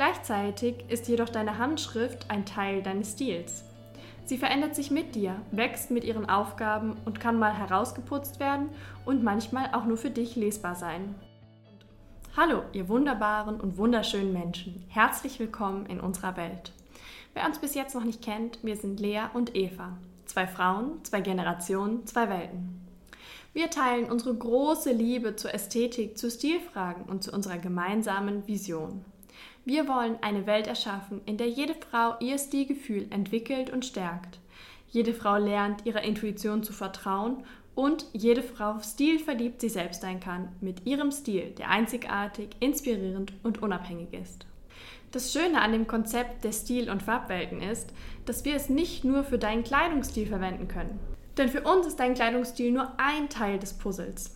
Gleichzeitig ist jedoch deine Handschrift ein Teil deines Stils. Sie verändert sich mit dir, wächst mit ihren Aufgaben und kann mal herausgeputzt werden und manchmal auch nur für dich lesbar sein. Hallo, ihr wunderbaren und wunderschönen Menschen. Herzlich willkommen in unserer Welt. Wer uns bis jetzt noch nicht kennt, wir sind Lea und Eva. Zwei Frauen, zwei Generationen, zwei Welten. Wir teilen unsere große Liebe zur Ästhetik, zu Stilfragen und zu unserer gemeinsamen Vision. Wir wollen eine Welt erschaffen, in der jede Frau ihr Stilgefühl entwickelt und stärkt. Jede Frau lernt, ihrer Intuition zu vertrauen und jede Frau stilverliebt sie selbst sein kann, mit ihrem Stil, der einzigartig, inspirierend und unabhängig ist. Das Schöne an dem Konzept der Stil- und Farbwelten ist, dass wir es nicht nur für deinen Kleidungsstil verwenden können. Denn für uns ist dein Kleidungsstil nur ein Teil des Puzzles.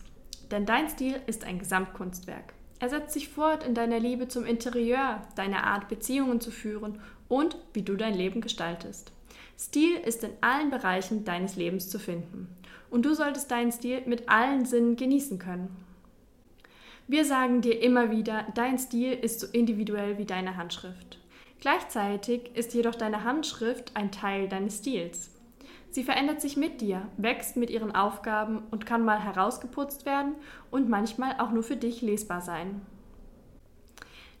Denn dein Stil ist ein Gesamtkunstwerk. Er setzt sich fort in deiner Liebe zum Interieur, deiner Art, Beziehungen zu führen und wie du dein Leben gestaltest. Stil ist in allen Bereichen deines Lebens zu finden. Und du solltest deinen Stil mit allen Sinnen genießen können. Wir sagen dir immer wieder, dein Stil ist so individuell wie deine Handschrift. Gleichzeitig ist jedoch deine Handschrift ein Teil deines Stils. Sie verändert sich mit dir, wächst mit ihren Aufgaben und kann mal herausgeputzt werden und manchmal auch nur für dich lesbar sein.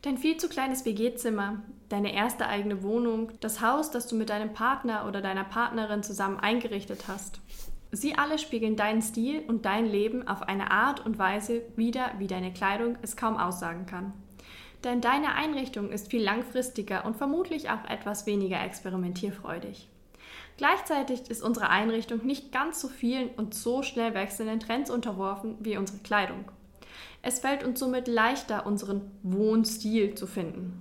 Dein viel zu kleines WG-Zimmer, deine erste eigene Wohnung, das Haus, das du mit deinem Partner oder deiner Partnerin zusammen eingerichtet hast. Sie alle spiegeln deinen Stil und dein Leben auf eine Art und Weise wider, wie deine Kleidung es kaum aussagen kann. Denn deine Einrichtung ist viel langfristiger und vermutlich auch etwas weniger experimentierfreudig. Gleichzeitig ist unsere Einrichtung nicht ganz so vielen und so schnell wechselnden Trends unterworfen wie unsere Kleidung. Es fällt uns somit leichter, unseren Wohnstil zu finden.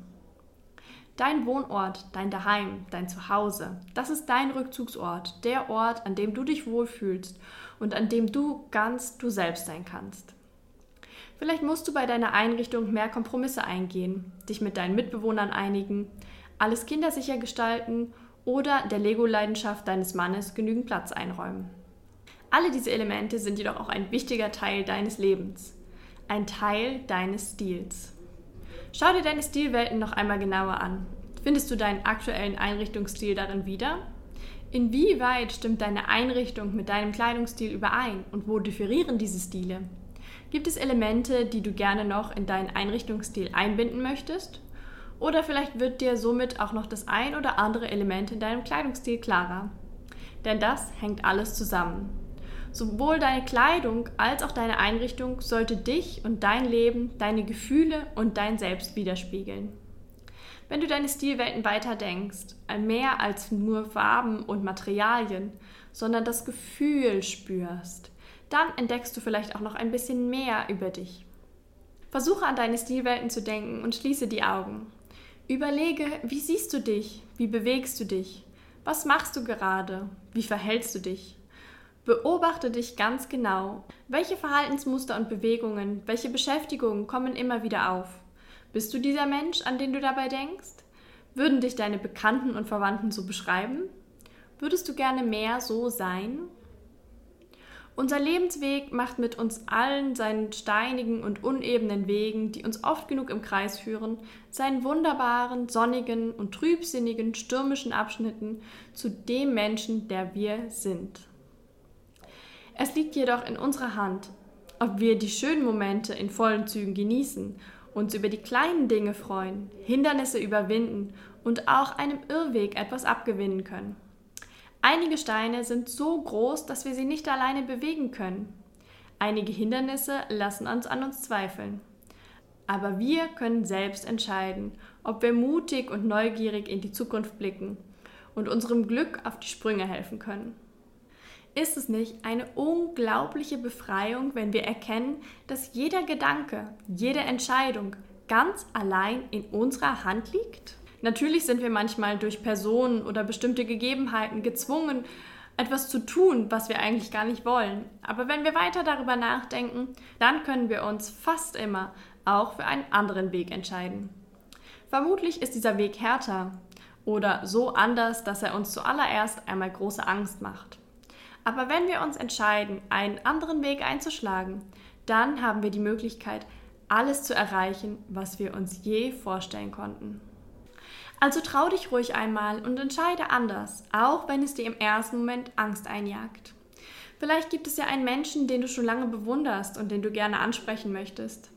Dein Wohnort, dein Daheim, dein Zuhause, das ist dein Rückzugsort, der Ort, an dem du dich wohlfühlst und an dem du ganz du selbst sein kannst. Vielleicht musst du bei deiner Einrichtung mehr Kompromisse eingehen, dich mit deinen Mitbewohnern einigen, alles kindersicher gestalten oder der Lego-Leidenschaft deines Mannes genügend Platz einräumen. Alle diese Elemente sind jedoch auch ein wichtiger Teil deines Lebens, ein Teil deines Stils. Schau dir deine Stilwelten noch einmal genauer an. Findest du deinen aktuellen Einrichtungsstil darin wieder? Inwieweit stimmt deine Einrichtung mit deinem Kleidungsstil überein und wo differieren diese Stile? Gibt es Elemente, die du gerne noch in deinen Einrichtungsstil einbinden möchtest? Oder vielleicht wird dir somit auch noch das ein oder andere Element in deinem Kleidungsstil klarer. Denn das hängt alles zusammen. Sowohl deine Kleidung als auch deine Einrichtung sollte dich und dein Leben, deine Gefühle und dein Selbst widerspiegeln. Wenn du deine Stilwelten weiterdenkst, mehr als nur Farben und Materialien, sondern das Gefühl spürst, dann entdeckst du vielleicht auch noch ein bisschen mehr über dich. Versuche an deine Stilwelten zu denken und schließe die Augen. Überlege, wie siehst du dich? Wie bewegst du dich? Was machst du gerade? Wie verhältst du dich? Beobachte dich ganz genau. Welche Verhaltensmuster und Bewegungen, welche Beschäftigungen kommen immer wieder auf? Bist du dieser Mensch, an den du dabei denkst? Würden dich deine Bekannten und Verwandten so beschreiben? Würdest du gerne mehr so sein? Unser Lebensweg macht mit uns allen seinen steinigen und unebenen Wegen, die uns oft genug im Kreis führen, seinen wunderbaren, sonnigen und trübsinnigen, stürmischen Abschnitten zu dem Menschen, der wir sind. Es liegt jedoch in unserer Hand, ob wir die schönen Momente in vollen Zügen genießen, uns über die kleinen Dinge freuen, Hindernisse überwinden und auch einem Irrweg etwas abgewinnen können. Einige Steine sind so groß, dass wir sie nicht alleine bewegen können. Einige Hindernisse lassen uns an uns zweifeln. Aber wir können selbst entscheiden, ob wir mutig und neugierig in die Zukunft blicken und unserem Glück auf die Sprünge helfen können. Ist es nicht eine unglaubliche Befreiung, wenn wir erkennen, dass jeder Gedanke, jede Entscheidung ganz allein in unserer Hand liegt? Natürlich sind wir manchmal durch Personen oder bestimmte Gegebenheiten gezwungen, etwas zu tun, was wir eigentlich gar nicht wollen. Aber wenn wir weiter darüber nachdenken, dann können wir uns fast immer auch für einen anderen Weg entscheiden. Vermutlich ist dieser Weg härter oder so anders, dass er uns zuallererst einmal große Angst macht. Aber wenn wir uns entscheiden, einen anderen Weg einzuschlagen, dann haben wir die Möglichkeit, alles zu erreichen, was wir uns je vorstellen konnten. Also trau dich ruhig einmal und entscheide anders, auch wenn es dir im ersten Moment Angst einjagt. Vielleicht gibt es ja einen Menschen, den du schon lange bewunderst und den du gerne ansprechen möchtest.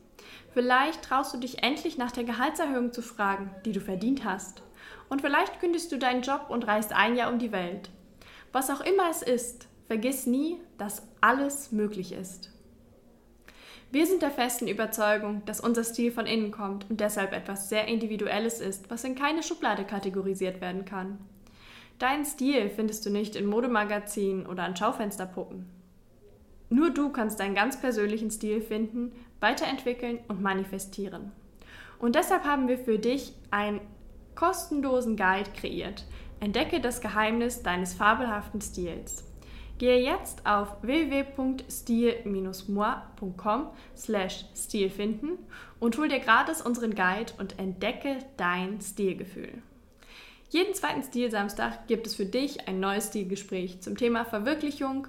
Vielleicht traust du dich endlich nach der Gehaltserhöhung zu fragen, die du verdient hast. Und vielleicht kündigst du deinen Job und reist ein Jahr um die Welt. Was auch immer es ist, vergiss nie, dass alles möglich ist. Wir sind der festen Überzeugung, dass unser Stil von innen kommt und deshalb etwas sehr Individuelles ist, was in keine Schublade kategorisiert werden kann. Deinen Stil findest du nicht in Modemagazinen oder an Schaufensterpuppen. Nur du kannst deinen ganz persönlichen Stil finden, weiterentwickeln und manifestieren. Und deshalb haben wir für dich einen kostenlosen Guide kreiert. Entdecke das Geheimnis deines fabelhaften Stils. Gehe jetzt auf www.stil-moi.com slash Stil finden und hol dir gratis unseren Guide und entdecke dein Stilgefühl. Jeden zweiten Stilsamstag gibt es für dich ein neues Stilgespräch zum Thema Verwirklichung,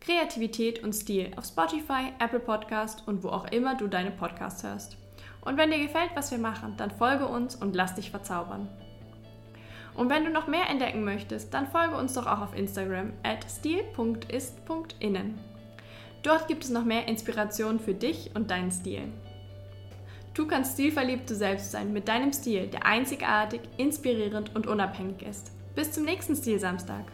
Kreativität und Stil auf Spotify, Apple Podcast und wo auch immer du deine Podcasts hörst. Und wenn dir gefällt, was wir machen, dann folge uns und lass dich verzaubern. Und wenn du noch mehr entdecken möchtest, dann folge uns doch auch auf Instagram at stil.ist.innen. Dort gibt es noch mehr Inspiration für dich und deinen Stil. Du kannst stilverliebt du selbst sein mit deinem Stil, der einzigartig, inspirierend und unabhängig ist. Bis zum nächsten Stilsamstag.